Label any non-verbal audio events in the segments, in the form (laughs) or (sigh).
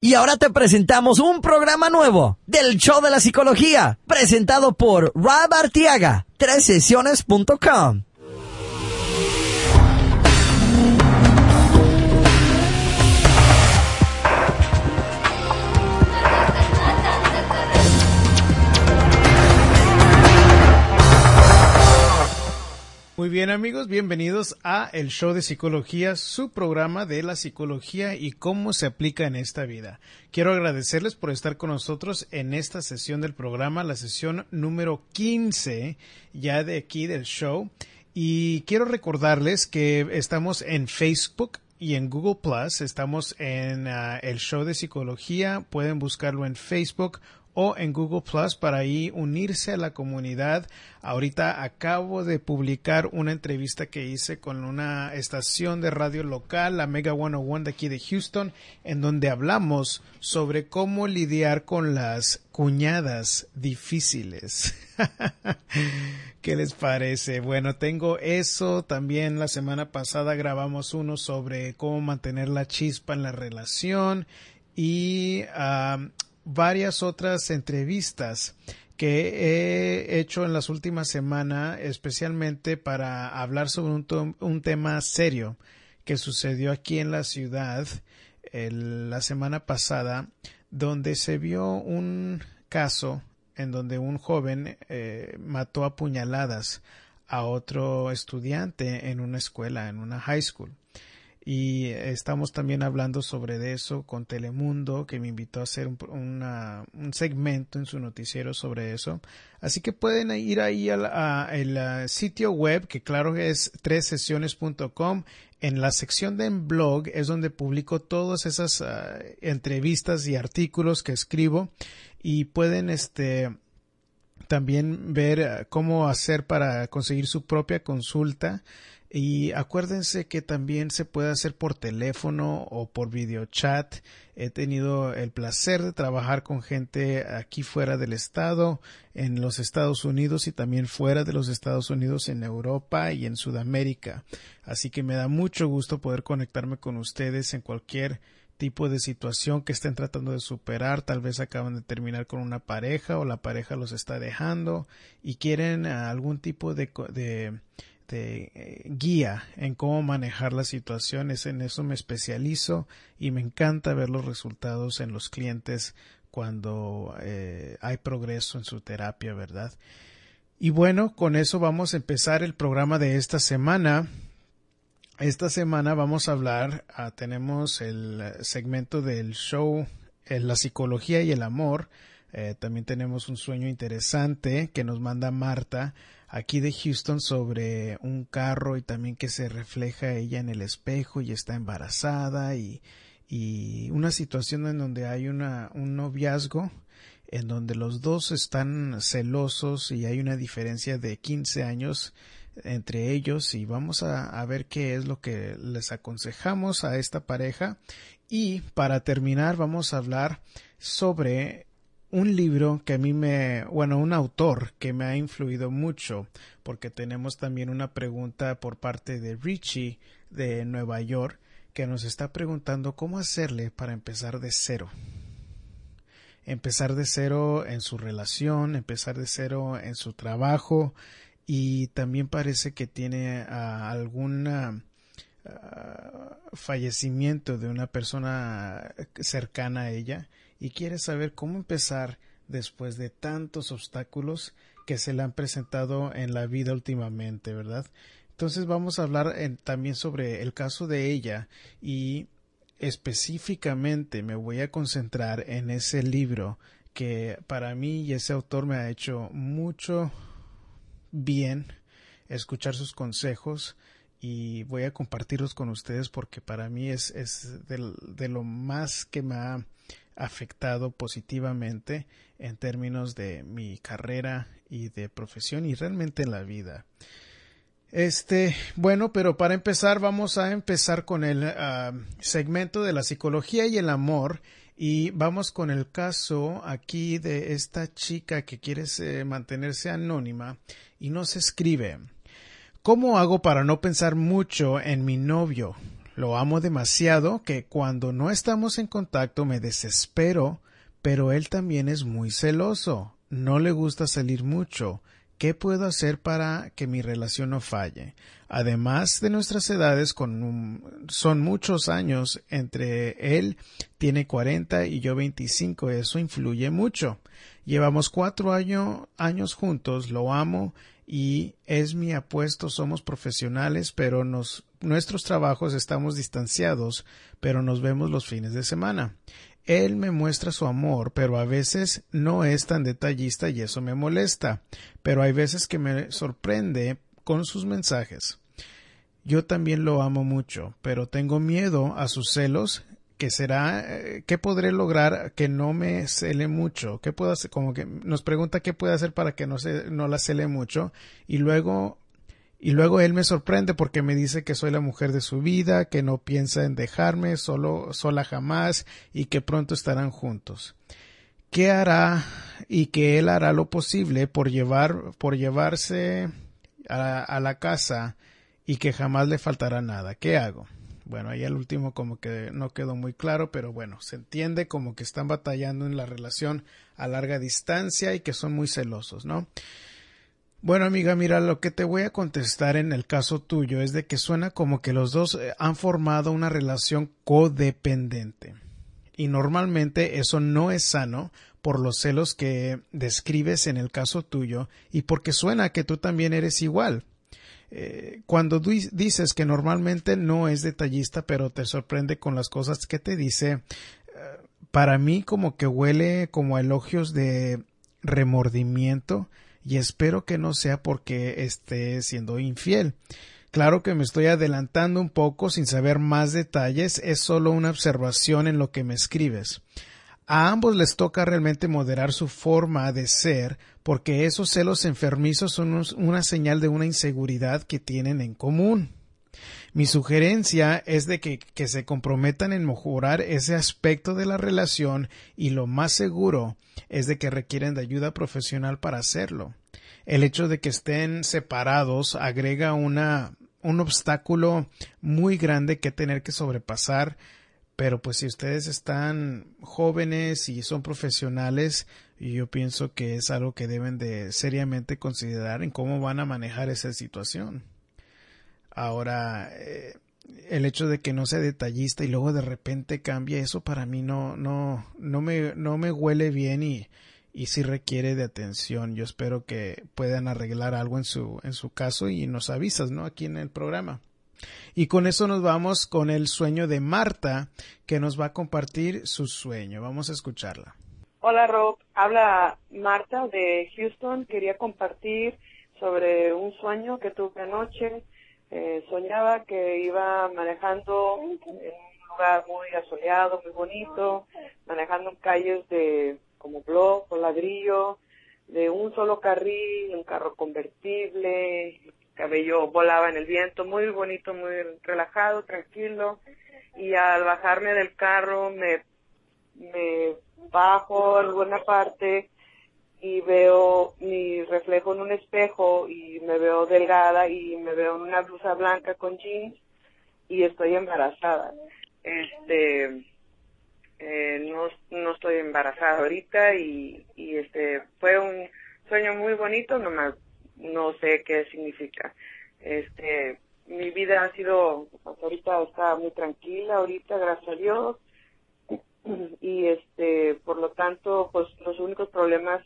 Y ahora te presentamos un programa nuevo del Show de la Psicología, presentado por Rob Artiaga, sesiones.com. Muy bien amigos, bienvenidos a el show de psicología, su programa de la psicología y cómo se aplica en esta vida. Quiero agradecerles por estar con nosotros en esta sesión del programa, la sesión número 15 ya de aquí del show. Y quiero recordarles que estamos en Facebook, y en Google Plus. Estamos en ah, el show de psicología. Pueden buscarlo en Facebook o en Google Plus para ahí unirse a la comunidad. Ahorita acabo de publicar una entrevista que hice con una estación de radio local, la Mega 101 de aquí de Houston, en donde hablamos sobre cómo lidiar con las cuñadas difíciles. (laughs) ¿Qué les parece? Bueno, tengo eso. También la semana pasada grabamos uno sobre cómo mantener la chispa en la relación y ah, varias otras entrevistas que he hecho en las últimas semanas, especialmente para hablar sobre un, tema serio que sucedió aquí en la ciudad la semana pasada, donde se vio un caso en donde un joven eh, mató a puñaladas a otro estudiante en una escuela, en una high school y estamos también hablando sobre eso con Telemundo, que me invitó a hacer un, un segmento en su noticiero sobre eso. Así que pueden ir ahí al sitio web, que claro es sesiones.com. En la sección de blog es donde publico todas esas ah, entrevistas y artículos que escribo y pueden este también ver ah, cómo hacer para conseguir su propia consulta y acuérdense que también se puede hacer por teléfono o por videochat. He tenido el placer de trabajar con gente aquí fuera del estado, en los Estados Unidos y también fuera de los Estados Unidos, en Europa y en Sudamérica. Así que me da mucho gusto poder conectarme con ustedes en cualquier tipo de situación que estén tratando de superar, tal vez acaban de terminar con una pareja o la pareja los está dejando y quieren algún tipo de, de este, guía en cómo manejar las situaciones. En eso me especializo y me encanta ver los resultados en los clientes cuando eh, hay progreso en su terapia, ¿verdad? Y bueno, con eso vamos a empezar el programa de esta semana. Esta semana vamos a hablar, ah, tenemos el segmento del show eh, La psicología y el amor. Eh, también tenemos un sueño interesante que nos manda Marta aquí de Houston sobre un carro y también que se refleja ella en el espejo y está embarazada y, y una situación en donde hay una, un noviazgo en donde los dos están celosos y hay una diferencia de 15 años entre ellos y vamos a, a, ver qué es lo que les aconsejamos a esta pareja. Y para terminar vamos a hablar sobre un libro que a mí me, bueno, un autor que me ha influido mucho, porque tenemos también una pregunta por parte de Richie de Nueva York, que nos está preguntando cómo hacerle para empezar de cero. Empezar de cero en su relación, empezar de cero en su trabajo y también parece que tiene ah, algún ah, fallecimiento de una persona cercana a ella y quiere saber cómo empezar después de tantos obstáculos que se le han presentado en la vida últimamente, ¿verdad? Entonces vamos a hablar también sobre el caso de ella y específicamente me voy a concentrar en ese libro que para mí y ese autor me ha hecho mucho bien escuchar sus consejos y voy a compartirlos con ustedes porque para mí es, es de lo más que me ha afectado positivamente en términos de mi carrera y de profesión y realmente en la vida. Este, bueno, pero para empezar vamos a empezar con el ah, segmento de la psicología y el amor y vamos con el caso aquí de esta chica que quiere mantenerse anónima y nos escribe ¿Cómo hago para no pensar mucho en mi novio? Lo amo demasiado que cuando no estamos en contacto me desespero, pero él también es muy celoso. No le gusta salir mucho. ¿Qué puedo hacer para que mi relación no falle? Además de nuestras edades, son muchos años entre él tiene 40 y yo 25, eso influye mucho. Llevamos cuatro años juntos, lo amo y es mi apuesto, somos profesionales, pero nos, nuestros trabajos estamos distanciados, pero nos vemos los fines de semana. Él me muestra su amor, pero a veces no es tan detallista y eso me molesta, pero hay veces que me sorprende con sus mensajes. Yo también lo amo mucho, pero tengo miedo a sus celos que será, eh, ¿qué podré lograr que no me cele mucho? ¿Qué puedo hacer? Como que nos pregunta qué puede hacer para que no se, no la cele mucho. Y luego, y luego él me sorprende porque me dice que soy la mujer de su vida, que no piensa en dejarme solo, sola jamás y que pronto estarán juntos. ¿Qué hará? Y que él hará lo posible por llevar, por llevarse a, a la casa y que jamás le faltará nada. ¿Qué hago? Bueno, ahí el último como que no quedó muy claro, pero bueno, se entiende como que están batallando en la relación a larga distancia y que son muy celosos, ¿no? Bueno, amiga, mira, lo que te voy a contestar en el caso tuyo es de que suena como que los dos eh, han formado una relación codependiente. Y normalmente eso no es sano por los celos que describes en el caso tuyo y porque suena que tú también eres igual. Eh, cuando dices que normalmente no es detallista, pero te sorprende con las cosas que te dice, eh, para mí como que huele como a elogios de remordimiento y espero que no sea porque esté siendo infiel. Claro que me estoy adelantando un poco sin saber más detalles, es solo una observación en lo que me escribes. A ambos les toca realmente moderar su forma de ser, porque esos celos enfermizos son una señal de una inseguridad que tienen en común. Mi sugerencia es de que, que, se comprometan en mejorar ese aspecto de la relación y lo más seguro es de que requieren de ayuda profesional para hacerlo. El hecho de que estén separados agrega una, un obstáculo muy grande que tener que sobrepasar pero pues si ustedes están jóvenes y son profesionales, yo pienso que es algo que deben de seriamente considerar en cómo van a manejar esa situación. Ahora, eh, el hecho de que no sea detallista y luego de repente cambie, eso para mí no, no, no me, no me huele bien y, y sí requiere de atención. Yo espero que puedan arreglar algo en su, en su caso y nos avisas, ¿no? Aquí en el programa. Y con eso nos vamos con el sueño de Marta, que nos va a compartir su sueño. Vamos a escucharla. Hola Rob, habla Marta de Houston. Quería compartir sobre un sueño que tuve anoche. Eh, soñaba que iba manejando en un lugar muy asoleado, muy bonito, manejando calles de como blog o ladrillo, de un solo carril, un carro convertible, cabello volaba en el viento, muy bonito, muy relajado, tranquilo. Y al bajarme del carro me, me bajo en alguna parte y veo mi reflejo en un espejo y me veo delgada y me veo en una blusa blanca con jeans y estoy embarazada. Este, eh, no, no estoy embarazada ahorita y, y este, fue un sueño muy bonito, nomás no sé qué significa. Este, mi vida ha sido, ahorita está muy tranquila, ahorita, gracias a Dios. (clears throat) Y este, por lo tanto, pues los únicos problemas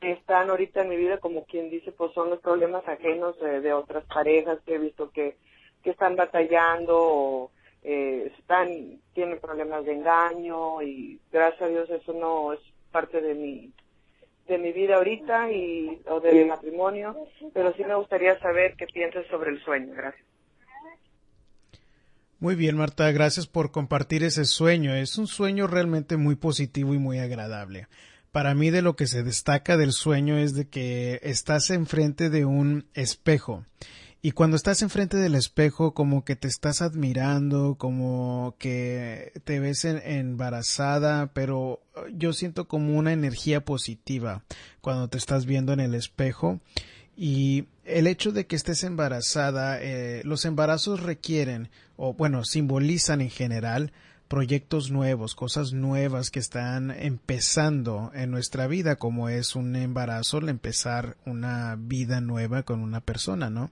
que están ahorita en mi vida, como quien dice, pues son los problemas ajenos de, otras parejas que he visto que, que están batallando o eh, están, tienen problemas de engaño y gracias a Dios eso no es parte de mi, de mi vida ahorita y o de mi matrimonio, pero sí me gustaría saber qué piensas sobre el sueño. Gracias. Muy bien, Marta, gracias por compartir ese sueño. Es un sueño realmente muy positivo y muy agradable. Para mí de lo que se destaca del sueño es de que estás enfrente de un espejo y cuando estás enfrente del espejo, como que te estás admirando, como que te ves embarazada, pero yo siento como una energía positiva cuando te estás viendo en el espejo. Y el hecho de que estés embarazada, eh, los embarazos requieren o bueno, simbolizan en general proyectos nuevos, cosas nuevas que están empezando en nuestra vida, como es un embarazo, el empezar una vida nueva con una persona, ¿no?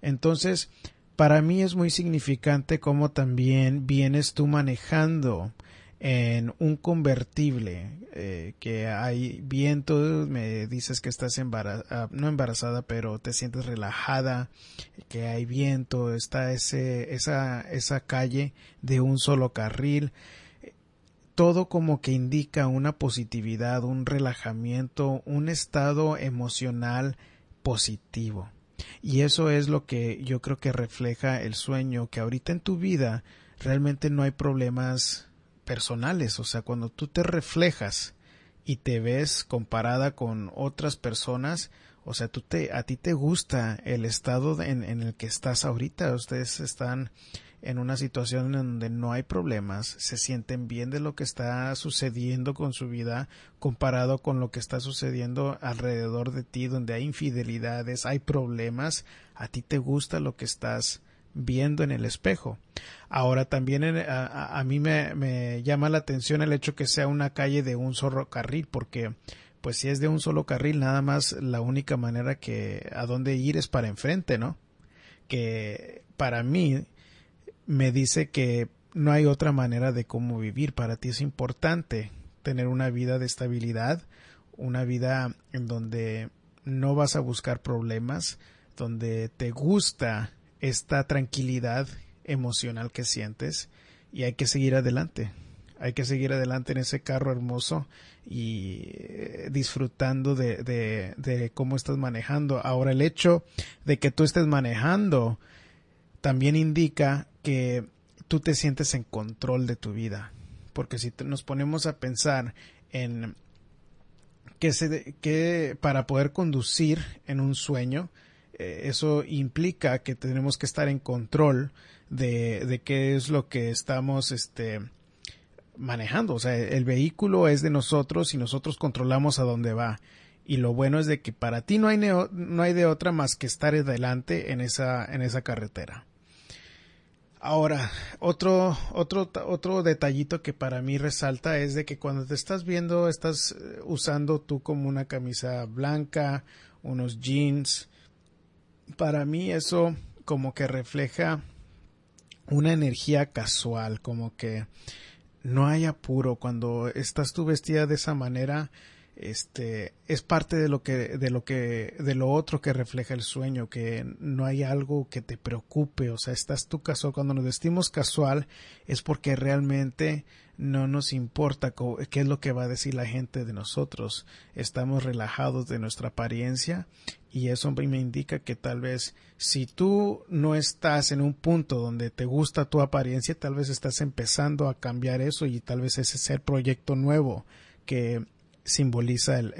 Entonces, para mí es muy significante cómo también vienes tú manejando en un convertible eh, que hay viento me dices que estás embarazada no embarazada pero te sientes relajada que hay viento está ese esa esa calle de un solo carril. Todo como que indica una positividad un relajamiento un estado emocional positivo. Y eso es lo que yo creo que refleja el sueño, que ahorita en tu vida realmente no hay problemas personales, o sea, cuando tú te reflejas y te ves comparada con otras personas, o sea, tú te, a ti te gusta el estado en, en el que estás ahorita, ustedes están en una situación en donde no hay problemas, se sienten bien de lo que está sucediendo con su vida comparado con lo que está sucediendo alrededor de ti, donde hay infidelidades, hay problemas, a ti te gusta lo que estás viendo en el espejo. Ahora también a, mí me, me, llama la atención el hecho que sea una calle de un solo carril, porque pues si es de un solo carril, nada más la única manera que a dónde ir es para enfrente, ¿no? Que para mí me dice que no hay otra manera de cómo vivir. Para ti es importante tener una vida de estabilidad, una vida en donde no vas a buscar problemas, donde te gusta esta tranquilidad emocional que sientes y hay que seguir adelante. Hay que seguir adelante en ese carro hermoso y eh, disfrutando de, de, cómo estás manejando. Ahora el hecho de que tú estés manejando también indica que tú te sientes en control de tu vida. Porque si nos ponemos a pensar en que, se, que para poder conducir en un sueño, eh, eso implica que tenemos que estar en control de, de qué es lo que estamos este, manejando. O sea, el vehículo es de nosotros y nosotros controlamos a dónde va. Y lo bueno es de que para ti no hay, no hay de otra más que estar adelante en esa, en esa carretera. Ahora, otro, otro, otro detallito que para mí resalta es de que cuando te estás viendo, estás eh, usando tú como una camisa blanca, unos jeans. Para mí eso como que refleja una energía casual, como que no hay apuro. Cuando estás tú vestida de esa manera, este es parte de lo que de lo que de lo otro que refleja el sueño que no hay algo que te preocupe. O sea estás tú casual. Cuando nos vestimos casual es porque realmente no nos importa qué es lo que va a decir la gente de nosotros. Estamos relajados de nuestra apariencia y eso me indica que tal vez si tú no estás en un punto donde te gusta tu apariencia tal vez estás empezando a cambiar eso y tal vez ese el proyecto nuevo que simboliza el,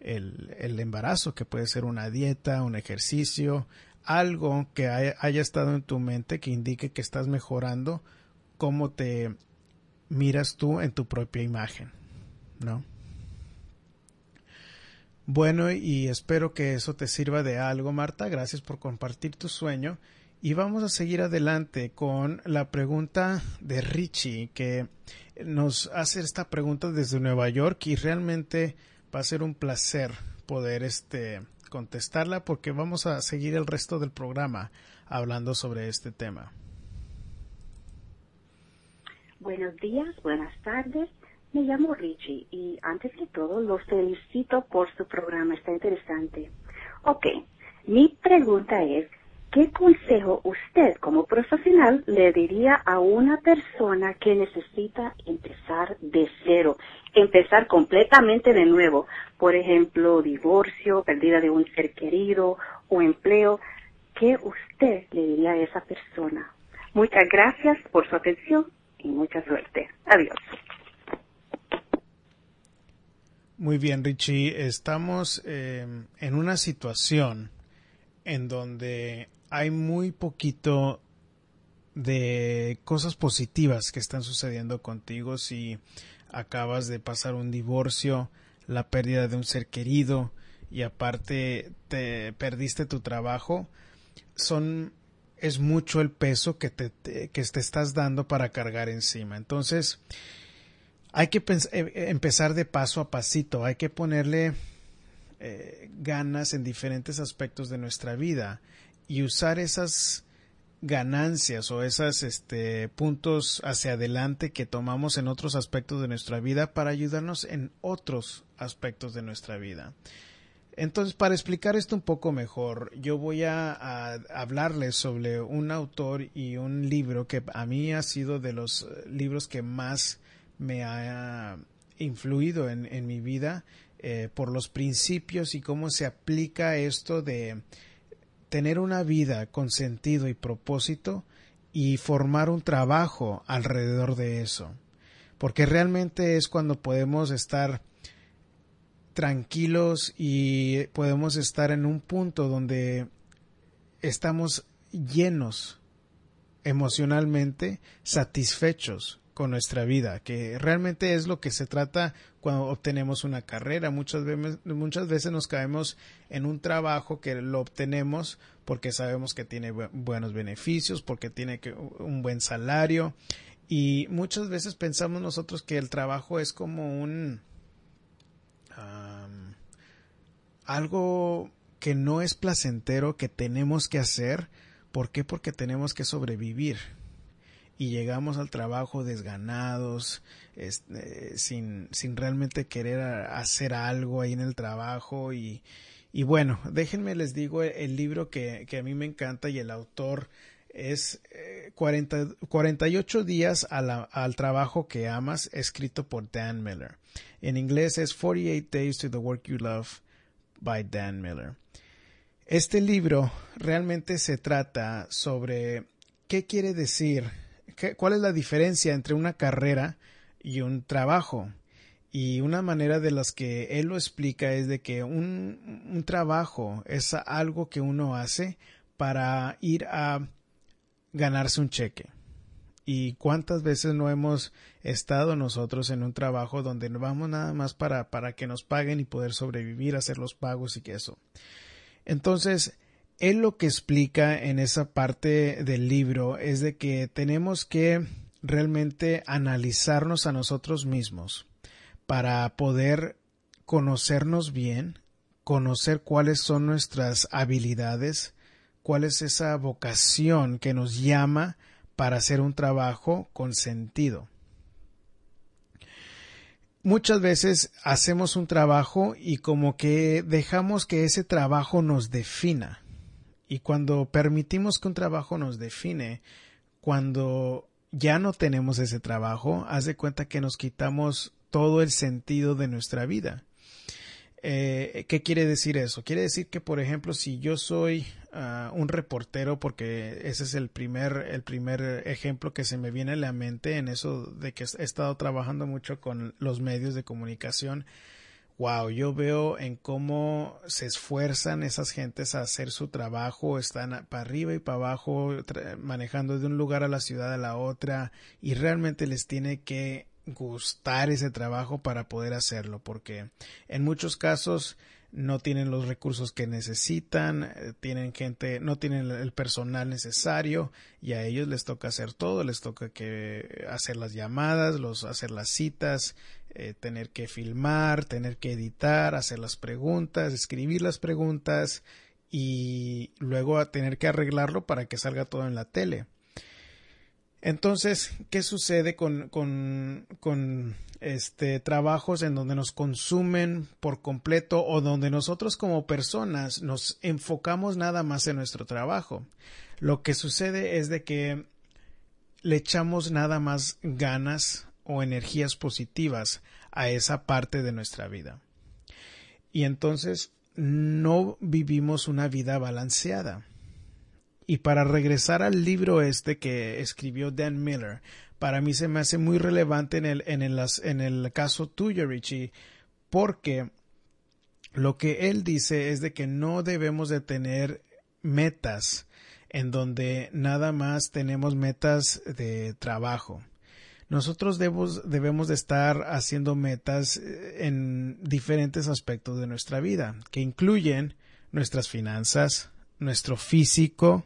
el, embarazo, que puede ser una dieta, un ejercicio, algo que haya, estado en tu mente que indique que estás mejorando cómo te miras tú en tu propia imagen, ¿no? Bueno, y espero que eso te sirva de algo, Marta. Gracias por compartir tu sueño. Y vamos a seguir adelante con la pregunta de Richie, que nos hace esta pregunta desde Nueva York y realmente va a ser un placer poder este contestarla porque vamos a seguir el resto del programa hablando sobre este tema. Buenos días, buenas tardes. Me llamo Richie y antes que todo los felicito por su programa, está interesante. Ok, mi pregunta es, ¿qué consejo usted como profesional le diría a una persona que necesita empezar de cero, empezar completamente de nuevo? Por ejemplo, divorcio, pérdida de un ser querido o empleo. ¿Qué usted le diría a esa persona? Muchas gracias por su atención y mucha suerte. Adiós. Muy bien, Richie. Estamos eh, en una situación en donde hay muy poquito de cosas positivas que están sucediendo contigo si acabas de pasar un divorcio, la pérdida de un ser querido y aparte te perdiste tu trabajo. Son es mucho el peso que te, que te estás dando para cargar encima. Entonces, hay que eh, empezar de paso a pasito, hay que ponerle eh, ganas en diferentes aspectos de nuestra vida y usar esas ganancias o esos este, puntos hacia adelante que tomamos en otros aspectos de nuestra vida para ayudarnos en otros aspectos de nuestra vida. Entonces, para explicar esto un poco mejor, yo voy a, hablarles sobre un autor y un libro que a mí ha sido de los eh, libros que más me ha influido en, mi vida eh, por los principios y cómo se aplica esto de tener una vida con sentido y propósito y formar un trabajo alrededor de eso. Porque realmente es cuando podemos estar tranquilos y podemos estar en un punto donde estamos llenos emocionalmente, satisfechos con nuestra vida, que realmente es lo que se trata cuando obtenemos una carrera. Muchas veces, muchas veces nos caemos en un trabajo que lo obtenemos porque sabemos que tiene buenos beneficios, porque tiene un buen salario y muchas veces pensamos nosotros que el trabajo es como un algo que no es placentero que tenemos que hacer. ¿Por qué? Porque tenemos que sobrevivir. Y llegamos al trabajo desganados, este, sin, sin realmente querer hacer algo ahí en el trabajo. Y, y bueno, déjenme les digo el, libro que, que, a mí me encanta y el autor es eh, 40, 48 días al trabajo que amas, escrito por Dan Miller. En inglés es 48 Days to the Work You Love by Dan Miller. Este libro realmente se trata sobre qué quiere decir, cuál es la diferencia entre una carrera y un trabajo. Y una manera de las que él lo explica es de que un, un trabajo es algo que uno hace para ir a ganarse un cheque. ¿Y cuántas veces no hemos estado nosotros en un trabajo donde no vamos nada más para, para que nos paguen y poder sobrevivir, hacer los pagos y que eso? Entonces, él lo que explica en esa parte del libro es de que tenemos que realmente analizarnos a nosotros mismos para poder conocernos bien, conocer cuáles son nuestras habilidades, cuál es esa vocación que nos llama para hacer un trabajo con sentido. Muchas veces hacemos un trabajo y como que dejamos que ese trabajo nos defina. Y cuando permitimos que un trabajo nos define, cuando ya no tenemos ese trabajo, haz de cuenta que nos quitamos todo el sentido de nuestra vida. Eh, ¿Qué quiere decir eso? Quiere decir que, por ejemplo, si yo soy ah, un reportero, porque ese es el primer, el primer ejemplo que se me viene a la mente en eso de que he estado trabajando mucho con los medios de comunicación. Wow, yo veo en cómo se esfuerzan esas gentes a hacer su trabajo, están para arriba y para abajo, manejando de un lugar a la ciudad a la otra, y realmente les tiene que gustar ese trabajo para poder hacerlo, porque en muchos casos no tienen los recursos que necesitan, eh, tienen gente, no tienen el personal necesario y a ellos les toca hacer todo, les toca que hacer las llamadas, los hacer las citas, eh, tener que filmar, tener que editar, hacer las preguntas, escribir las preguntas y luego tener que arreglarlo para que salga todo en la tele. Entonces, ¿qué sucede con, con, con este, trabajos en donde nos consumen por completo o donde nosotros como personas nos enfocamos nada más en nuestro trabajo? Lo que sucede es de que le echamos nada más ganas o energías positivas a esa parte de nuestra vida. Y entonces no vivimos una vida balanceada. Y para regresar al libro este que escribió Dan Miller, para mí se me hace muy relevante en el, en el, en el caso tuyo, Richie, porque lo que él dice es de que no debemos de tener metas en donde nada más tenemos metas de trabajo. Nosotros debemos, debemos de estar haciendo metas eh, en diferentes aspectos de nuestra vida, que incluyen nuestras finanzas, nuestro físico,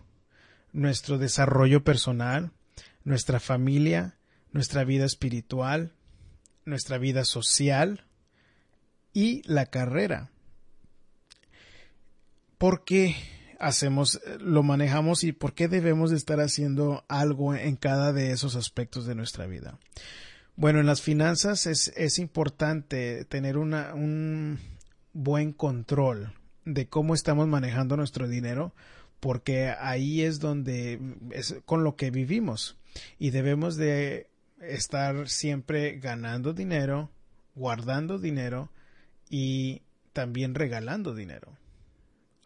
nuestro desarrollo personal, nuestra familia, nuestra vida espiritual, nuestra vida social y la carrera. ¿Por qué hacemos, lo manejamos y por qué debemos de estar haciendo algo en cada de esos aspectos de nuestra vida? Bueno, en las finanzas es, es importante tener una, un buen control de cómo estamos manejando nuestro dinero, porque ahí es donde es con lo que vivimos y debemos de estar siempre ganando dinero, guardando dinero y también regalando dinero.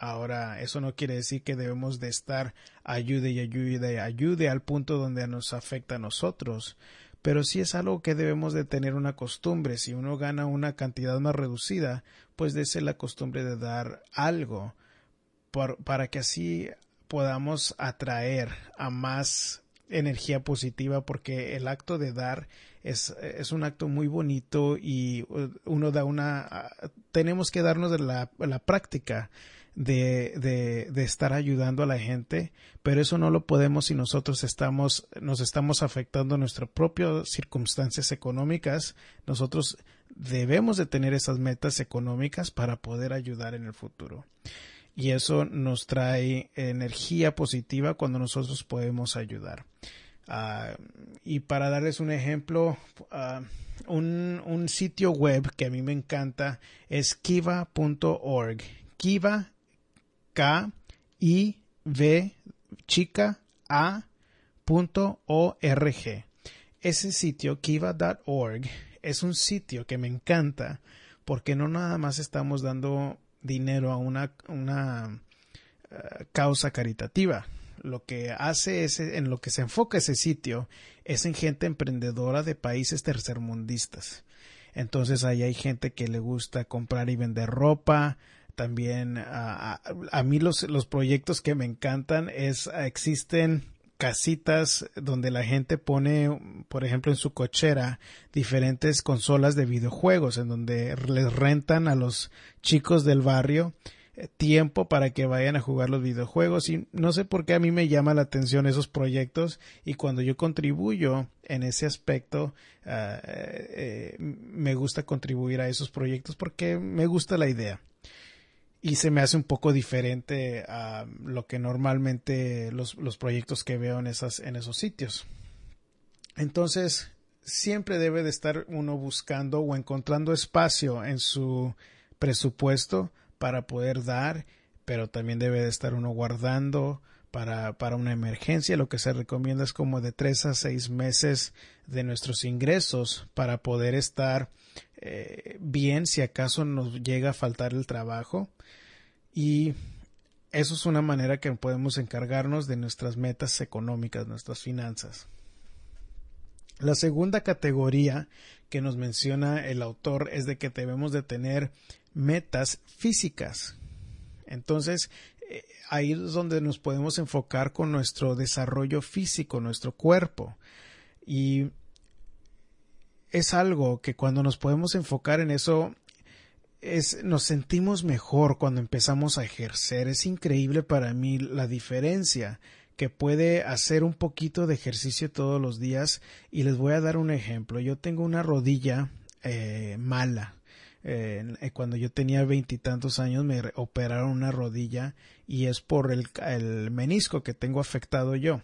Ahora, eso no quiere decir que debemos de estar ayude y ayude y ayude al punto donde nos afecta a nosotros, pero sí es algo que debemos de tener una costumbre. Si uno gana una cantidad más reducida, pues de ser la costumbre de dar algo para que así podamos atraer a más energía positiva porque el acto de dar es, un acto muy bonito y uno da una tenemos que darnos la, la práctica de, de, estar ayudando a la gente, pero eso no lo podemos si nosotros estamos, nos estamos afectando nuestras propias circunstancias económicas. Nosotros debemos de tener esas metas económicas para poder ayudar en el futuro. Y eso nos trae energía positiva cuando nosotros podemos ayudar. Uh, y para darles un ejemplo, uh, un, un, sitio web que a mí me encanta es kiva.org. Kiva K I V chica A punto org. Ese sitio kiva.org es un sitio que me encanta porque no nada más estamos dando dinero a una, una uh, causa caritativa. Lo que hace ese, en lo que se enfoca ese sitio es en gente emprendedora de países tercermundistas. Entonces ahí hay gente que le gusta comprar y vender ropa, también a, mí los, los proyectos que me encantan es existen casitas donde la gente pone, por ejemplo, en su cochera diferentes consolas de videojuegos en donde les rentan a los chicos del barrio eh, tiempo para que vayan a jugar los videojuegos. Y no sé por qué a mí me llama la atención esos proyectos y cuando yo contribuyo en ese aspecto uh, eh, me gusta contribuir a esos proyectos porque me gusta la idea y se me hace un poco diferente a lo que normalmente los, los proyectos que veo en, esas, en esos sitios. Entonces, siempre debe de estar uno buscando o encontrando espacio en su presupuesto para poder dar, pero también debe de estar uno guardando para, para una emergencia. Lo que se recomienda es como de tres a seis meses de nuestros ingresos para poder estar eh, bien si acaso nos llega a faltar el trabajo y eso es una manera que podemos encargarnos de nuestras metas económicas, nuestras finanzas. La segunda categoría que nos menciona el autor es de que debemos de tener metas físicas. Entonces, eh, ahí es donde nos podemos enfocar con nuestro desarrollo físico, nuestro cuerpo. Y es algo que cuando nos podemos enfocar en eso es nos sentimos mejor cuando empezamos a ejercer. Es increíble para mí la diferencia que puede hacer un poquito de ejercicio todos los días y les voy a dar un ejemplo. Yo tengo una rodilla eh, mala. Eh, cuando yo tenía veintitantos años me operaron una rodilla y es por el, el menisco que tengo afectado yo.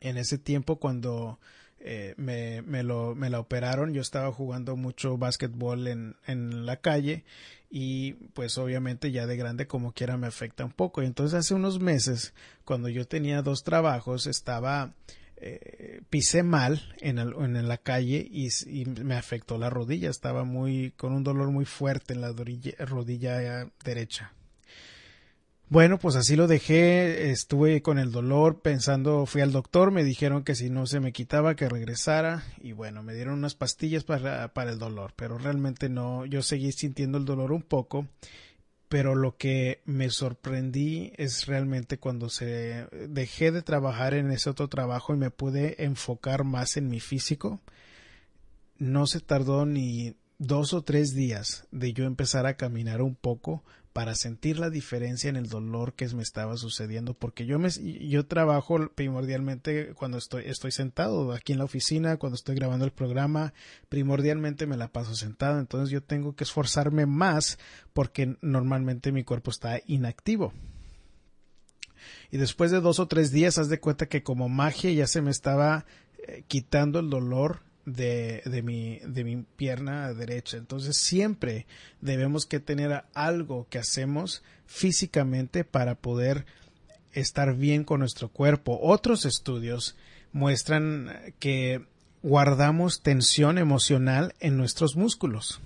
En ese tiempo cuando eh, me, me, lo, me la operaron. Yo estaba jugando mucho básquetbol en, en la calle y pues obviamente ya de grande como quiera me afecta un poco. Y entonces hace unos meses, cuando yo tenía dos trabajos, estaba eh, pisé mal en, el, en la calle y, y, me afectó la rodilla. Estaba muy con un dolor muy fuerte en la rodilla, rodilla derecha. Bueno, pues así lo dejé, estuve con el dolor pensando, fui al doctor, me dijeron que si no se me quitaba que regresara y bueno, me dieron unas pastillas para, para el dolor, pero realmente no, yo seguí sintiendo el dolor un poco, pero lo que me sorprendí es realmente cuando se dejé de trabajar en ese otro trabajo y me pude enfocar más en mi físico, no se tardó ni dos o tres días de yo empezar a caminar un poco para sentir la diferencia en el dolor que me estaba sucediendo porque yo me yo trabajo primordialmente cuando estoy sentado aquí en la oficina cuando estoy grabando el programa primordialmente me la paso sentado. Entonces yo tengo que esforzarme más porque normalmente mi cuerpo está inactivo. Y después de dos o tres días haz de cuenta que como magia ya se me estaba eh, quitando el dolor de, de, mi, de mi pierna derecha. Entonces siempre debemos que tener algo que hacemos físicamente para poder estar bien con nuestro cuerpo. Otros estudios muestran que guardamos tensión emocional en nuestros músculos.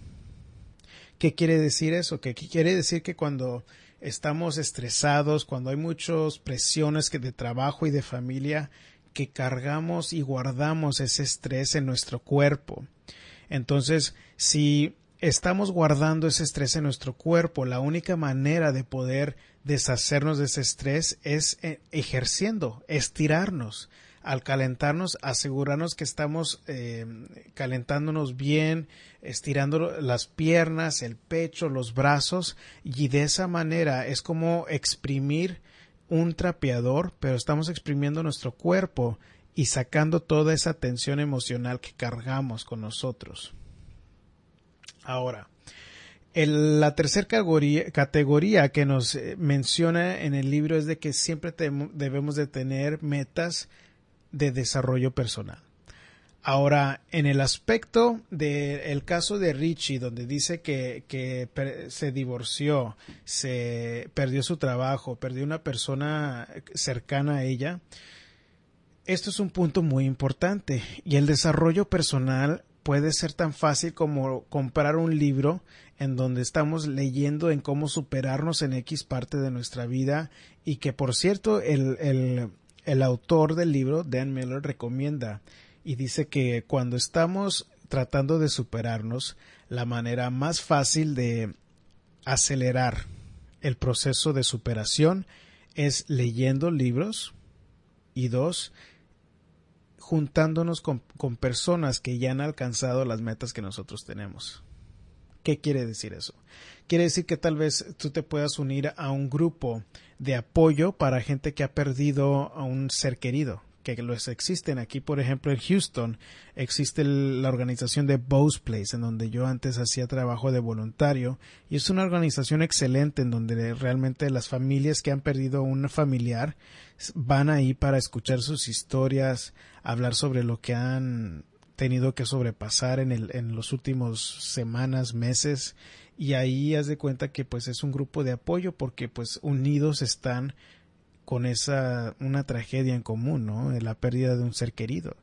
¿Qué quiere decir eso? Que quiere decir que cuando estamos estresados, cuando hay muchas presiones que de trabajo y de familia, que cargamos y guardamos ese estrés en nuestro cuerpo. Entonces, si estamos guardando ese estrés en nuestro cuerpo, la única manera de poder deshacernos de ese estrés es eh, ejerciendo, estirarnos. Al calentarnos, asegurarnos que estamos eh, calentándonos bien, estirando las piernas, el pecho, los brazos, y de esa manera es como exprimir un trapeador, pero estamos exprimiendo nuestro cuerpo y sacando toda esa tensión emocional que cargamos con nosotros. Ahora, la tercera categoría, que nos eh, menciona en el libro es de que siempre debemos de tener metas de desarrollo personal. Ahora, en el aspecto del caso de Richie, donde dice que, se divorció, se perdió su trabajo, perdió una persona cercana a ella, esto es un punto muy importante. Y el desarrollo personal puede ser tan fácil como comprar un libro en donde estamos leyendo en cómo superarnos en X parte de nuestra vida y que por cierto el, el, el autor del libro, Dan Miller, recomienda y dice que cuando estamos tratando de superarnos, la manera más fácil de acelerar el proceso de superación es leyendo libros y dos, juntándonos con, con, personas que ya han alcanzado las metas que nosotros tenemos. ¿Qué quiere decir eso? Quiere decir que tal vez tú te puedas unir a un grupo de apoyo para gente que ha perdido a un ser querido que los existen. Aquí, por ejemplo, en Houston existe la organización de Bose Place, en donde yo antes hacía trabajo de voluntario, y es una organización excelente en donde realmente las familias que han perdido un familiar van ahí para escuchar sus historias, hablar sobre lo que han tenido que sobrepasar en, el, en los últimos semanas, meses, y ahí haz de cuenta que pues es un grupo de apoyo porque pues unidos están con esa una tragedia en común, ¿no? La pérdida de un ser querido.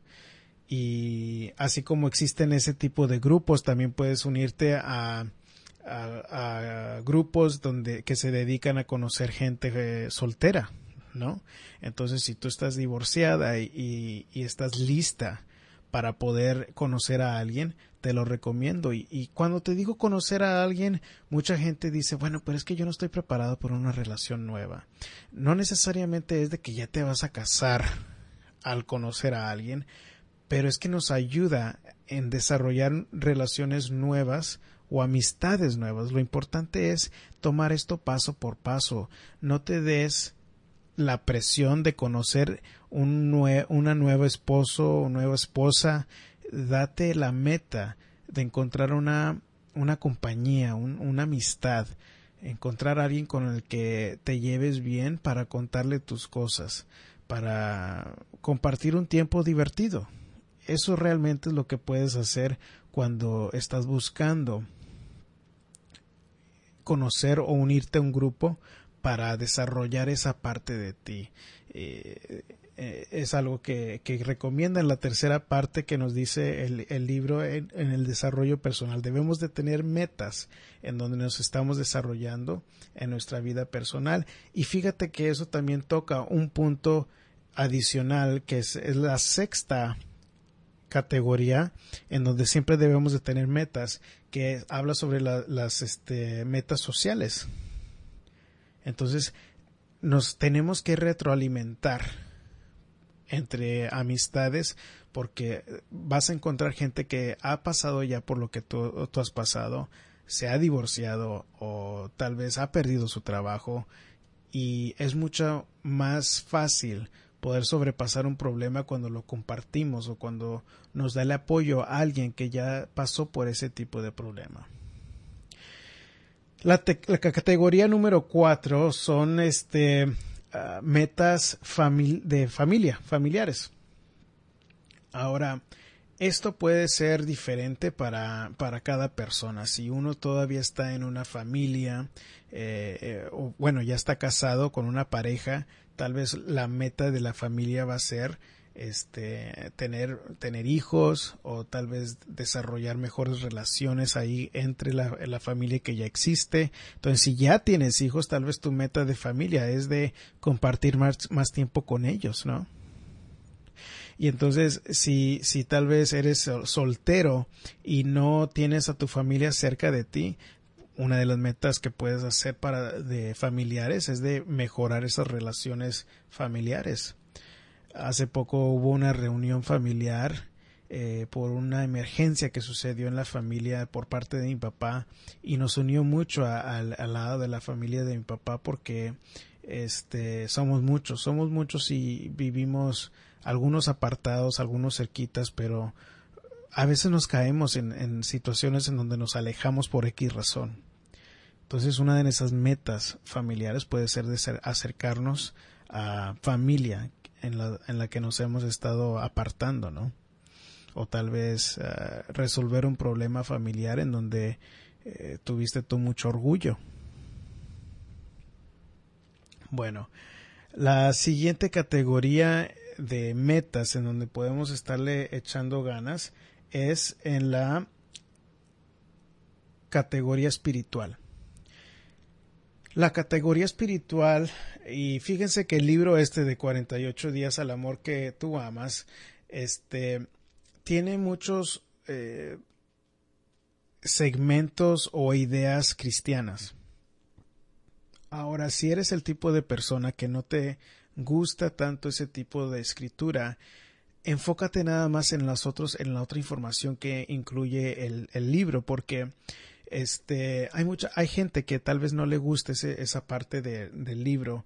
Y así como existen ese tipo de grupos, también puedes unirte a, a, grupos donde que se dedican a conocer gente eh, soltera, ¿no? Entonces, si tú estás divorciada y, y estás lista para poder conocer a alguien, te lo recomiendo. Y, cuando te digo conocer a alguien, mucha gente dice, bueno, pero es que yo no estoy preparado por una relación nueva. No necesariamente es de que ya te vas a casar al conocer a alguien, pero es que nos ayuda en desarrollar relaciones nuevas o amistades nuevas. Lo importante es tomar esto paso por paso. No te des la presión de conocer un una nueva esposo o nueva esposa, date la meta de encontrar una, una compañía, una amistad, encontrar a alguien con el que te lleves bien para contarle tus cosas, para compartir un tiempo divertido. Eso realmente es lo que puedes hacer cuando estás buscando conocer o unirte a un grupo para desarrollar esa parte de ti. Eh, eh, es algo que, que, recomienda en la tercera parte que nos dice el, el libro en, el desarrollo personal. Debemos de tener metas en donde nos estamos desarrollando en nuestra vida personal. Y fíjate que eso también toca un punto adicional que es, la sexta categoría en donde siempre debemos de tener metas que habla sobre las este, metas sociales entonces, nos tenemos que retroalimentar entre amistades porque vas a encontrar gente que ha pasado ya por lo que tú, has pasado, se ha divorciado o tal vez ha perdido su trabajo y es mucho más fácil poder sobrepasar un problema cuando lo compartimos o cuando nos da el apoyo a alguien que ya pasó por ese tipo de problema. La, categoría número cuatro son este ah, metas de familia, familiares. Ahora, esto puede ser diferente para, para, cada persona. Si uno todavía está en una familia, eh, eh, o bueno, ya está casado con una pareja, tal vez la meta de la familia va a ser este tener tener hijos o tal vez desarrollar mejores relaciones ahí entre la, la, familia que ya existe entonces si ya tienes hijos tal vez tu meta de familia es de compartir más, más tiempo con ellos no y entonces si si tal vez eres soltero y no tienes a tu familia cerca de ti una de las metas que puedes hacer para de familiares es de mejorar esas relaciones familiares. Hace poco hubo una reunión familiar eh, por una emergencia que sucedió en la familia por parte de mi papá y nos unió mucho al lado de la familia de mi papá porque este somos muchos, somos muchos y vivimos algunos apartados, algunos cerquitas, pero a veces nos caemos en, situaciones en donde nos alejamos por X razón. Entonces una de esas metas familiares puede ser de acercarnos a familia en la, en la que nos hemos estado apartando, ¿no? O tal vez eh, resolver un problema familiar en donde eh, tuviste tú mucho orgullo. Bueno, la siguiente categoría de metas en donde podemos estarle echando ganas es en la categoría espiritual. La categoría espiritual, y fíjense que el libro este de 48 días al amor que tú amas, este, tiene muchos eh, segmentos o ideas cristianas. Ahora, si eres el tipo de persona que no te gusta tanto ese tipo de escritura, enfócate nada más en las otros, en la otra información que incluye el, el libro, porque este hay mucha, hay gente que tal vez no le guste esa parte del libro,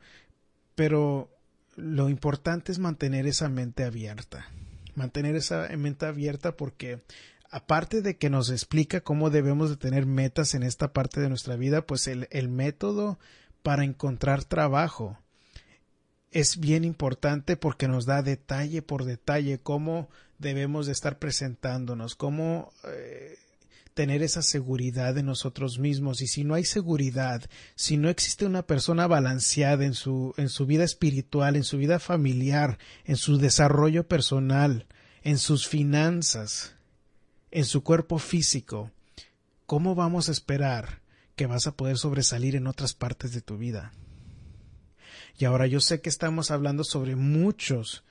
pero lo importante es mantener esa mente abierta, mantener esa mente abierta porque aparte de que nos explica cómo debemos de tener metas en esta parte de nuestra vida, pues el, el método para encontrar trabajo es bien importante porque nos da detalle por detalle cómo debemos de estar presentándonos, cómo eh, tener esa seguridad de nosotros mismos. Y si no hay seguridad, si no existe una persona balanceada en su, en su vida espiritual, en su vida familiar, en su desarrollo personal, en sus finanzas, en su cuerpo físico, ¿cómo vamos a esperar que vas a poder sobresalir en otras partes de tu vida? Y ahora yo sé que estamos hablando sobre muchos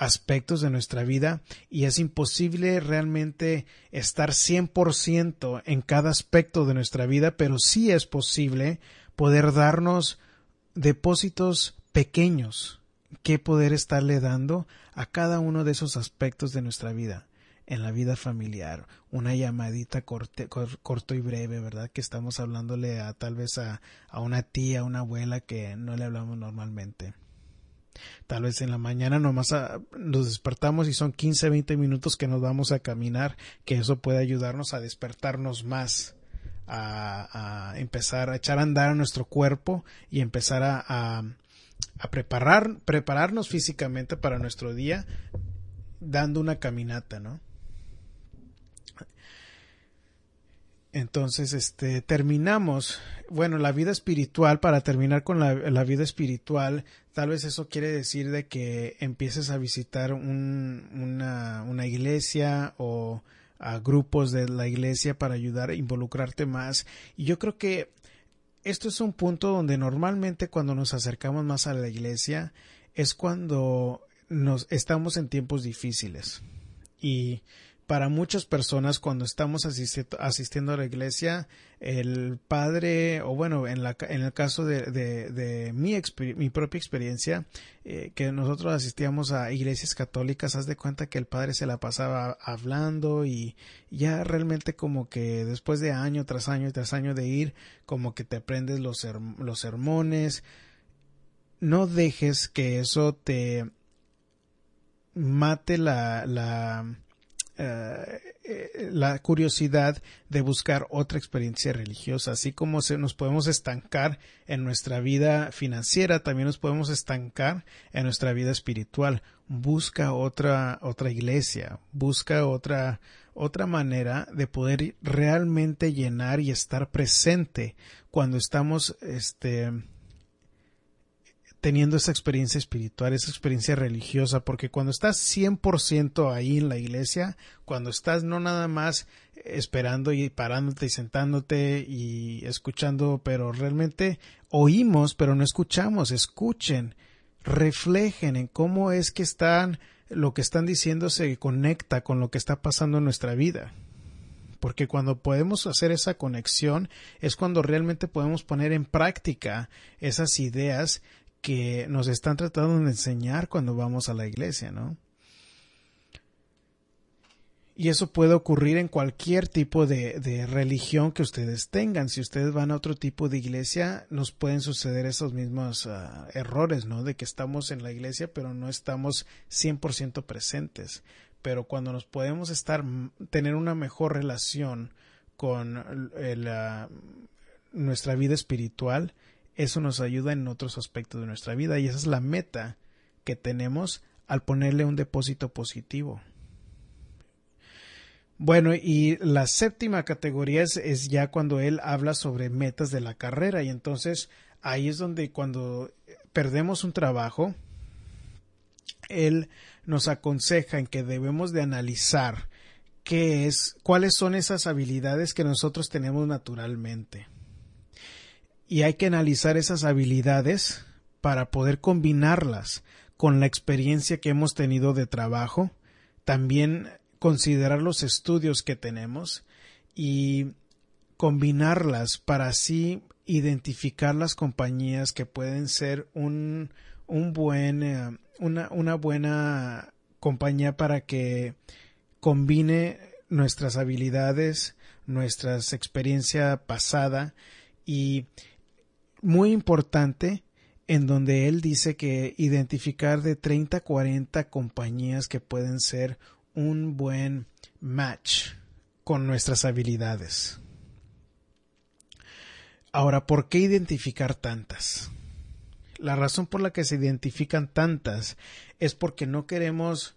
aspectos de nuestra vida y es imposible realmente estar 100% en cada aspecto de nuestra vida, pero sí es posible poder darnos depósitos pequeños que poder estarle dando a cada uno de esos aspectos de nuestra vida en la vida familiar, una llamadita corto y breve, ¿verdad? Que estamos hablándole a tal vez a, a una tía, a una abuela que no le hablamos normalmente. Tal vez en la mañana nomás ah, nos despertamos y son 15, 20 minutos que nos vamos a caminar, que eso puede ayudarnos a despertarnos más, a, empezar a echar a andar a nuestro cuerpo y empezar a, a, a preparar, prepararnos físicamente para nuestro día dando una caminata, ¿no? Entonces, este, terminamos, bueno, la vida espiritual, para terminar con la, vida espiritual, tal vez eso quiere decir de que empieces a visitar una, una iglesia o a grupos de la iglesia para ayudar a involucrarte más. Y yo creo que esto es un punto donde normalmente cuando nos acercamos más a la iglesia es cuando nos estamos en tiempos difíciles. Y para muchas personas cuando estamos asistiendo a la iglesia, el padre, o bueno, en, la, en el caso de, mi, propia experiencia, eh, que nosotros asistíamos a iglesias católicas, haz de cuenta que el padre se la pasaba hablando y ya realmente como que después de año tras año tras año de ir, como que te aprendes los, los sermones, no dejes que eso te mate la, la eh, la curiosidad de buscar otra experiencia religiosa, así como se nos podemos estancar en nuestra vida financiera, también nos podemos estancar en nuestra vida espiritual. Busca otra otra iglesia, busca otra otra manera de poder realmente llenar y estar presente cuando estamos este teniendo esa experiencia espiritual, esa experiencia religiosa, porque cuando estás 100% ahí en la iglesia, cuando estás no nada más esperando y parándote y sentándote y escuchando, pero realmente oímos, pero no escuchamos, escuchen, reflejen en cómo es que están, lo que están diciendo se conecta con lo que está pasando en nuestra vida. Porque cuando podemos hacer esa conexión es cuando realmente podemos poner en práctica esas ideas que nos están tratando de enseñar cuando vamos a la iglesia, ¿no? Y eso puede ocurrir en cualquier tipo de, religión que ustedes tengan. Si ustedes van a otro tipo de iglesia, nos pueden suceder esos mismos ah, errores, ¿no? De que estamos en la iglesia, pero no estamos 100% presentes. Pero cuando nos podemos estar, tener una mejor relación con nuestra vida espiritual, eso nos ayuda en otros aspectos de nuestra vida y esa es la meta que tenemos al ponerle un depósito positivo. Bueno, y la séptima categoría es, ya cuando él habla sobre metas de la carrera y entonces ahí es donde cuando perdemos un trabajo, él nos aconseja en que debemos de analizar qué es, cuáles son esas habilidades que nosotros tenemos naturalmente y hay que analizar esas habilidades para poder combinarlas con la experiencia que hemos tenido de trabajo, también considerar los estudios que tenemos y combinarlas para así identificar las compañías que pueden ser un, un buen, eh, una, una buena compañía para que combine nuestras habilidades, nuestra experiencia pasada y muy importante en donde él dice que identificar de 30 a 40 compañías que pueden ser un buen match con nuestras habilidades. Ahora, ¿por qué identificar tantas? La razón por la que se identifican tantas es porque no queremos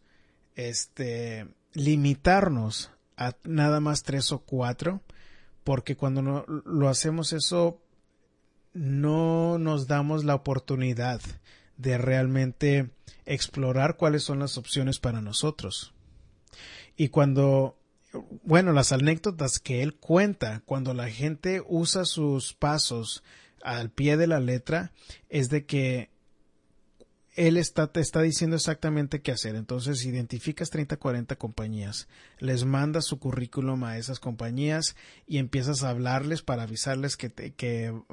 este limitarnos a nada más tres o cuatro, porque cuando no, lo hacemos eso no nos damos la oportunidad de realmente explorar cuáles son las opciones para nosotros. Y cuando, bueno, las anécdotas que él cuenta, cuando la gente usa sus pasos al pie de la letra, es de que él está, te está diciendo exactamente qué hacer. Entonces, identificas 30, 40 compañías, les mandas su currículum a esas compañías y empiezas a hablarles para avisarles que, que uh,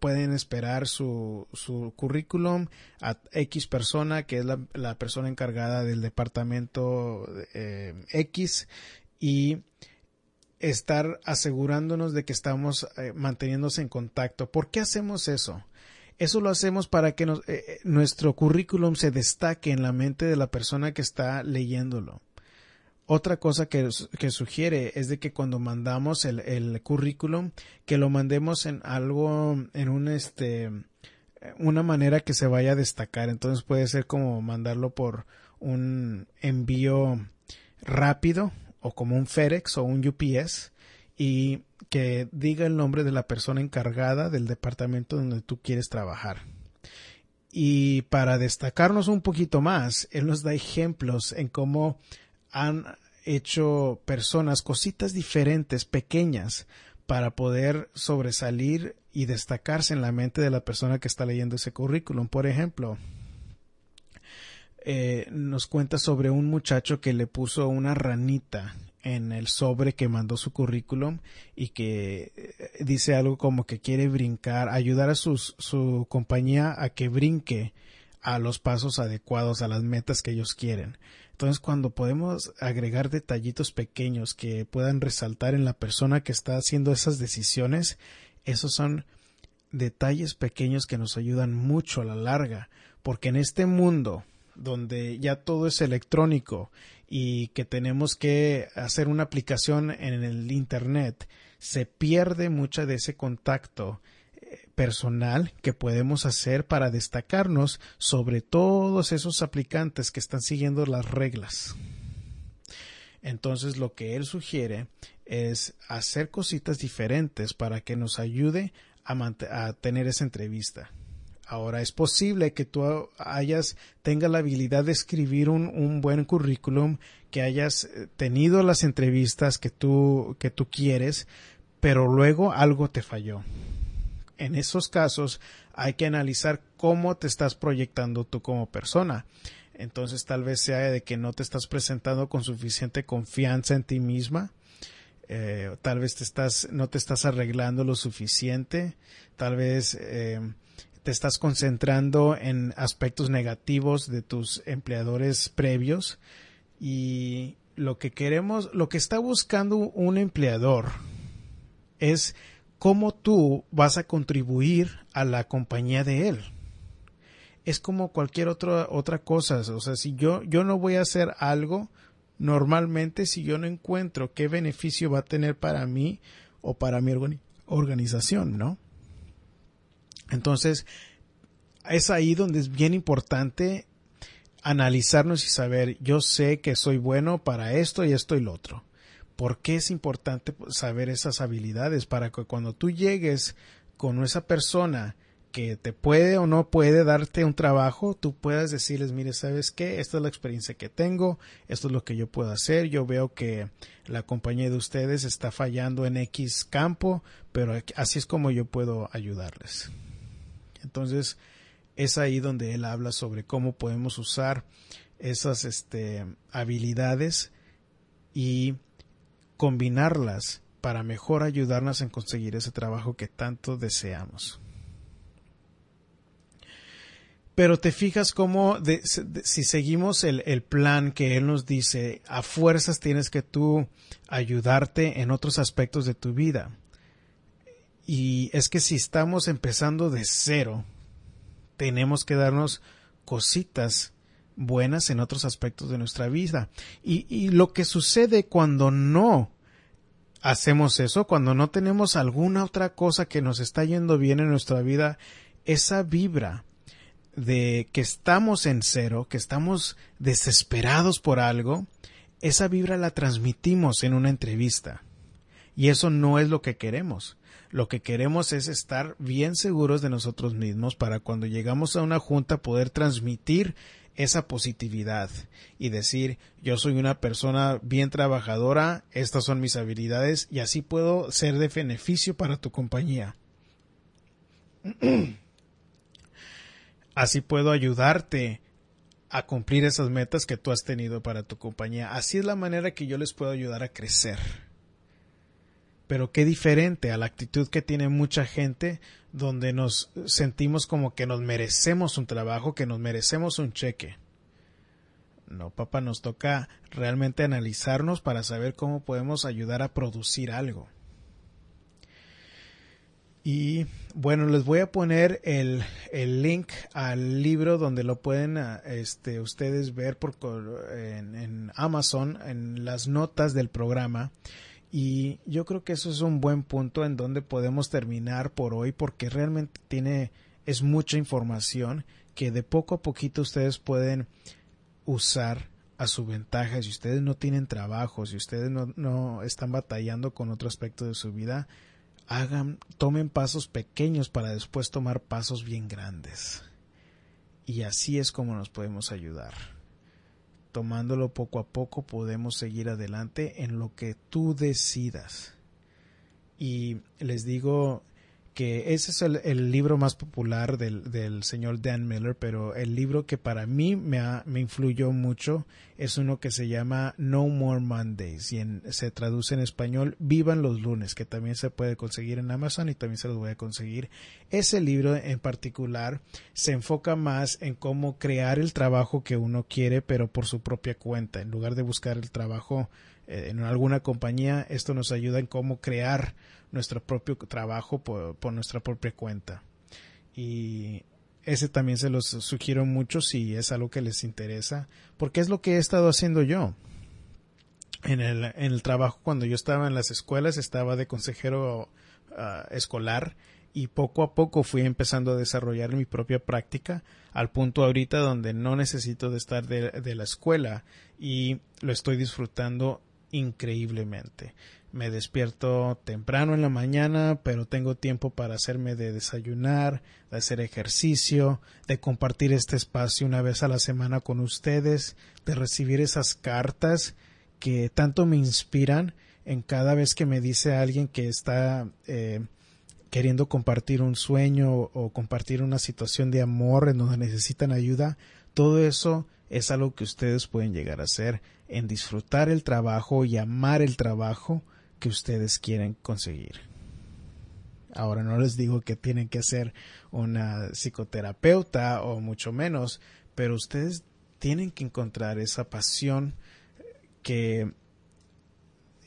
pueden esperar su, su currículum a X persona, que es la, la persona encargada del departamento eh, X y estar asegurándonos de que estamos eh, manteniéndose en contacto. ¿Por qué hacemos eso? Eso lo hacemos para que eh, eh, nuestro currículum se destaque en la mente de la persona que está leyéndolo. Otra cosa que, sugiere es de que cuando mandamos el, currículum, que lo mandemos en algo, en un este, una manera que se vaya a destacar. Entonces puede ser como mandarlo por un envío rápido o como un FedEx o un UPS y que diga el nombre de la persona encargada del departamento donde tú quieres trabajar. Y para destacarnos un poquito más, él nos da ejemplos en cómo han hecho personas cositas diferentes, pequeñas, para poder sobresalir y destacarse en la mente de la persona que está leyendo ese currículum. Por ejemplo, eh, nos cuenta sobre un muchacho que le puso una ranita en el sobre que mandó su currículum y que eh, dice algo como que quiere brincar, ayudar a su compañía a que brinque a los pasos adecuados, a las metas que ellos quieren. Entonces, cuando podemos agregar detallitos pequeños que puedan resaltar en la persona que está haciendo esas decisiones, esos son detalles pequeños que nos ayudan mucho a la larga, porque en este mundo donde ya todo es electrónico y que tenemos que hacer una aplicación en el Internet, se pierde mucha de ese contacto eh, personal que podemos hacer para destacarnos sobre todos esos aplicantes que están siguiendo las reglas. Entonces lo que él sugiere es hacer cositas diferentes para que nos ayude a, tener esa entrevista. Ahora es posible que tú hayas tenga la habilidad de escribir un, un, buen currículum, que hayas eh, tenido las entrevistas que tú que tú quieres, pero luego algo te falló. En esos casos hay que analizar cómo te estás proyectando tú como persona. Entonces tal vez sea de que no te estás presentando con suficiente confianza en ti misma eh, tal vez te estás, no te estás arreglando lo suficiente, tal vez eh, te estás concentrando en aspectos negativos de tus empleadores previos y lo que queremos, lo que está buscando un empleador es cómo tú vas a contribuir a la compañía de él. Es como cualquier otra otra cosa, o sea, si yo yo no voy a hacer algo normalmente si yo no encuentro qué beneficio va a tener para mí o para mi organización, ¿no? Entonces, es ahí donde es bien importante analizarnos y saber, yo sé que soy bueno para esto y esto y lo otro. ¿Por qué es importante saber esas habilidades? Para que cuando tú llegues con esa persona que te puede o no puede darte un trabajo, tú puedas decirles, mire, ¿sabes qué? Esta es la experiencia que tengo, esto es lo que yo puedo hacer, yo veo que la compañía de ustedes está fallando en X campo, pero así es como yo puedo ayudarles. Entonces, es ahí donde él habla sobre cómo podemos usar esas este, habilidades y combinarlas para mejor ayudarnos en conseguir ese trabajo que tanto deseamos. Pero te fijas cómo si seguimos el, plan que él nos dice, a fuerzas tienes que tú ayudarte en otros aspectos de tu vida. Y es que si estamos empezando de cero, tenemos que darnos cositas buenas en otros aspectos de nuestra vida. Y, y lo que sucede cuando no hacemos eso, cuando no tenemos alguna otra cosa que nos está yendo bien en nuestra vida, esa vibra de que estamos en cero, que estamos desesperados por algo, esa vibra la transmitimos en una entrevista. Y eso no es lo que queremos. Lo que queremos es estar bien seguros de nosotros mismos para cuando llegamos a una junta poder transmitir esa positividad y decir yo soy una persona bien trabajadora, estas son mis habilidades y así puedo ser de beneficio para tu compañía. (clears throat) Así puedo ayudarte a cumplir esas metas que tú has tenido para tu compañía. Así es la manera que yo les puedo ayudar a crecer. Pero qué diferente a la actitud que tiene mucha gente donde nos sentimos como que nos merecemos un trabajo, que nos merecemos un cheque. No, papá, nos toca realmente analizarnos para saber cómo podemos ayudar a producir algo. Y bueno, les voy a poner el, el link al libro donde lo pueden ah, este, ustedes ver por, en, en Amazon, en las notas del programa. Y yo creo que eso es un buen punto en donde podemos terminar por hoy porque realmente tiene, es mucha información que de poco a poquito ustedes pueden usar a su ventaja. Si ustedes no tienen trabajo, si ustedes no, no están batallando con otro aspecto de su vida, hagan, tomen pasos pequeños para después tomar pasos bien grandes. Y así es como nos podemos ayudar. Tomándolo poco a poco podemos seguir adelante en lo que tú decidas. Y les digo que ese es el, libro más popular del, del, señor Dan Miller, pero el libro que para mí me, me influyó mucho es uno que se llama No More Mondays y se traduce en español Vivan los lunes, que también se puede conseguir en Amazon y también se los voy a conseguir. Ese libro en particular se enfoca más en cómo crear el trabajo que uno quiere, pero por su propia cuenta, en lugar de buscar el trabajo eh, en alguna compañía, esto nos ayuda en cómo crear nuestro propio trabajo por, nuestra propia cuenta. Y ese también se los sugiero mucho si es algo que les interesa, porque es lo que he estado haciendo yo. En el, en el trabajo, cuando yo estaba en las escuelas, estaba de consejero ah, escolar y poco a poco fui empezando a desarrollar mi propia práctica al punto ahorita donde no necesito de estar de la escuela y lo estoy disfrutando increíblemente. Me despierto temprano en la mañana, pero tengo tiempo para hacerme de desayunar, de hacer ejercicio, de compartir este espacio una vez a la semana con ustedes, de recibir esas cartas que tanto me inspiran en cada vez que me dice alguien que está eh, queriendo compartir un sueño o compartir una situación de amor en donde necesitan ayuda, todo eso es algo que ustedes pueden llegar a hacer en disfrutar el trabajo y amar el trabajo que ustedes quieren conseguir. Ahora no les digo que tienen que ser una psicoterapeuta o mucho menos, pero ustedes tienen que encontrar esa pasión que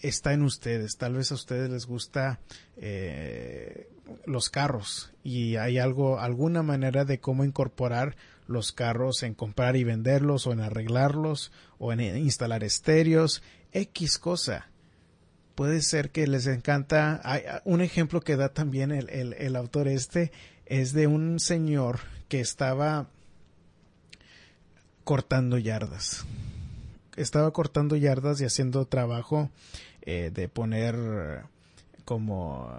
está en ustedes. Tal vez a ustedes les gusta eh, los carros y hay algo, alguna manera de cómo incorporar los carros en comprar y venderlos o en arreglarlos o en instalar estéreos, X cosa. Puede ser que les encanta. Hay, un ejemplo que da también el, el autor este es de un señor que estaba cortando yardas. Estaba cortando yardas y haciendo trabajo eh, de poner como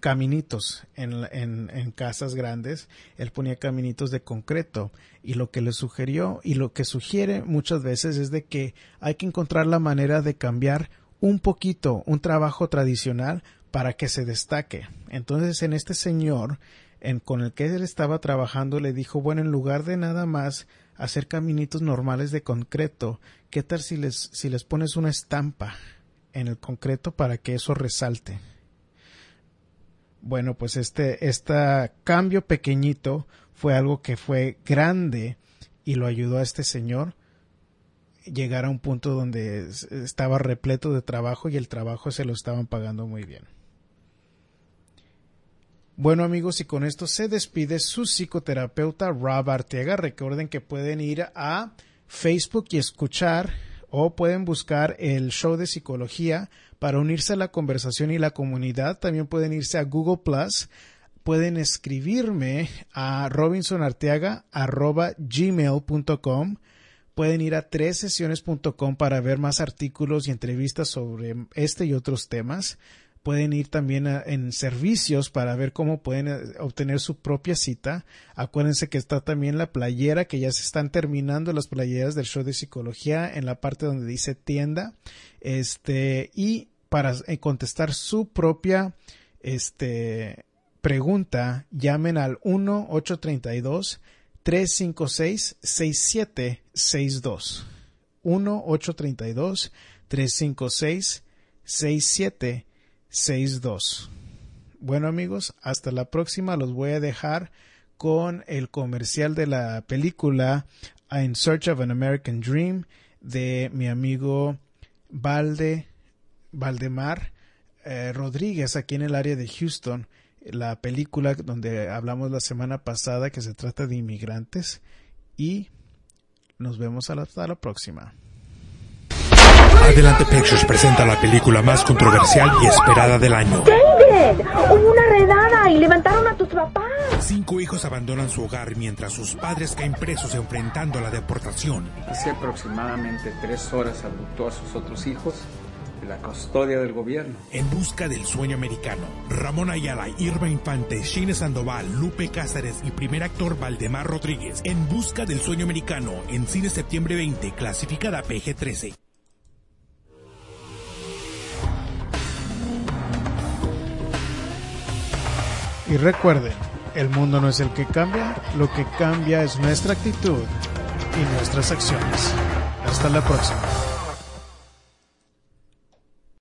caminitos en, en, casas grandes, él ponía caminitos de concreto y lo que le sugirió y lo que sugiere muchas veces es de que hay que encontrar la manera de cambiar un poquito un trabajo tradicional para que se destaque. Entonces en este señor en, con el que él estaba trabajando le dijo, bueno, en lugar de nada más hacer caminitos normales de concreto, ¿qué tal si les, si les pones una estampa en el concreto para que eso resalte? Bueno, pues este, este cambio pequeñito fue algo que fue grande y lo ayudó a este señor llegar a un punto donde estaba repleto de trabajo y el trabajo se lo estaban pagando muy bien. Bueno amigos, y con esto se despide su psicoterapeuta Rob Arteaga. Recuerden que pueden ir a Facebook y escuchar o pueden buscar el show de psicología para unirse a la conversación y la comunidad. También pueden irse a Google Plus. Pueden escribirme a robinsonarteaga.gmail.com. Pueden ir a tres sesiones.com para ver más artículos y entrevistas sobre este y otros temas pueden ir también en servicios para ver cómo pueden eh, obtener su propia cita. Acuérdense que está también la playera, que ya se están terminando las playeras del show de psicología en la parte donde dice tienda. Este, y para eh, contestar su propia este, pregunta, llamen al 1-832 356 6762. 1-832 356 6762 62. Bueno amigos, hasta la próxima. Los voy a dejar con el comercial de la película In Search of an American Dream de mi amigo Valde, Valdemar eh, Rodríguez aquí en el área de Houston. La película donde hablamos la semana pasada que se trata de inmigrantes y nos vemos hasta la próxima. Adelante Pictures presenta la película más controversial y esperada del año. ¡David! Hubo una redada y levantaron a tus papás. Cinco hijos abandonan su hogar mientras sus padres caen presos enfrentando la deportación. Hace aproximadamente tres horas adoptó a sus otros hijos la custodia del gobierno. En busca del sueño americano. Ramón Ayala, Irma Infante, Shine Sandoval, Lupe Cáceres y primer actor Valdemar Rodríguez. En busca del sueño americano. En cine septiembre 20, clasificada PG-13. Y recuerden, el mundo no es el que cambia, lo que cambia es nuestra actitud y nuestras acciones. Hasta la próxima.